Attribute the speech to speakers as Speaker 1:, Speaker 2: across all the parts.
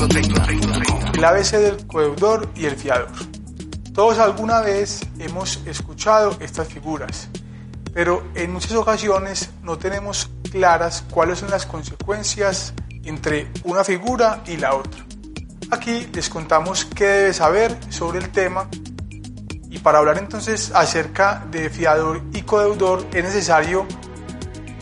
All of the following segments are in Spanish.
Speaker 1: El ABC del codeudor y el fiador. Todos alguna vez hemos escuchado estas figuras, pero en muchas ocasiones no tenemos claras cuáles son las consecuencias entre una figura y la otra. Aquí les contamos qué debe saber sobre el tema y para hablar entonces acerca de fiador y codeudor es necesario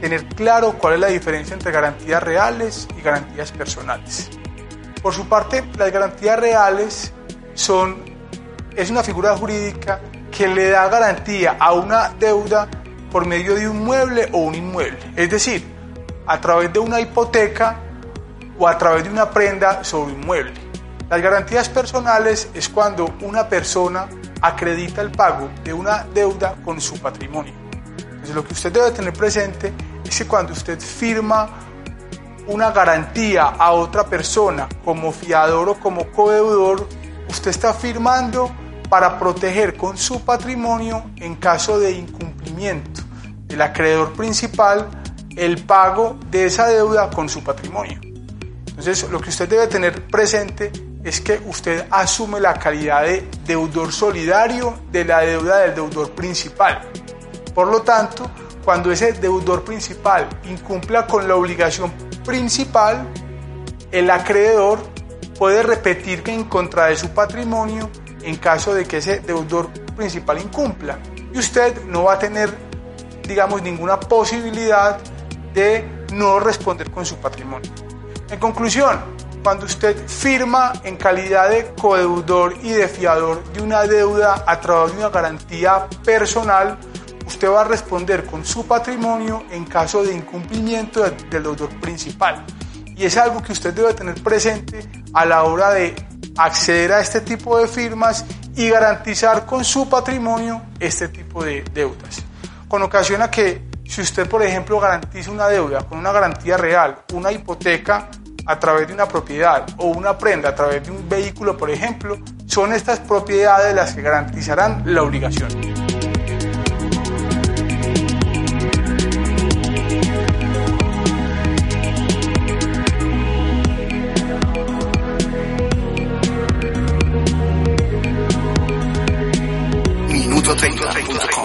Speaker 1: tener claro cuál es la diferencia entre garantías reales y garantías personales. Por su parte, las garantías reales son, es una figura jurídica que le da garantía a una deuda por medio de un mueble o un inmueble, es decir, a través de una hipoteca o a través de una prenda sobre un mueble. Las garantías personales es cuando una persona acredita el pago de una deuda con su patrimonio. Entonces lo que usted debe tener presente es que cuando usted firma una garantía a otra persona como fiador o como codeudor, usted está firmando para proteger con su patrimonio en caso de incumplimiento del acreedor principal el pago de esa deuda con su patrimonio. Entonces, lo que usted debe tener presente es que usted asume la calidad de deudor solidario de la deuda del deudor principal. Por lo tanto, cuando ese deudor principal incumpla con la obligación principal, el acreedor puede repetir que en contra de su patrimonio en caso de que ese deudor principal incumpla. Y usted no va a tener, digamos, ninguna posibilidad de no responder con su patrimonio. En conclusión, cuando usted firma en calidad de codeudor y de fiador de una deuda a través de una garantía personal, usted va a responder con su patrimonio en caso de incumplimiento del deudor principal. Y es algo que usted debe tener presente a la hora de acceder a este tipo de firmas y garantizar con su patrimonio este tipo de deudas. Con ocasión a que si usted, por ejemplo, garantiza una deuda con una garantía real, una hipoteca a través de una propiedad o una prenda a través de un vehículo, por ejemplo, son estas propiedades las que garantizarán la obligación.
Speaker 2: 30.com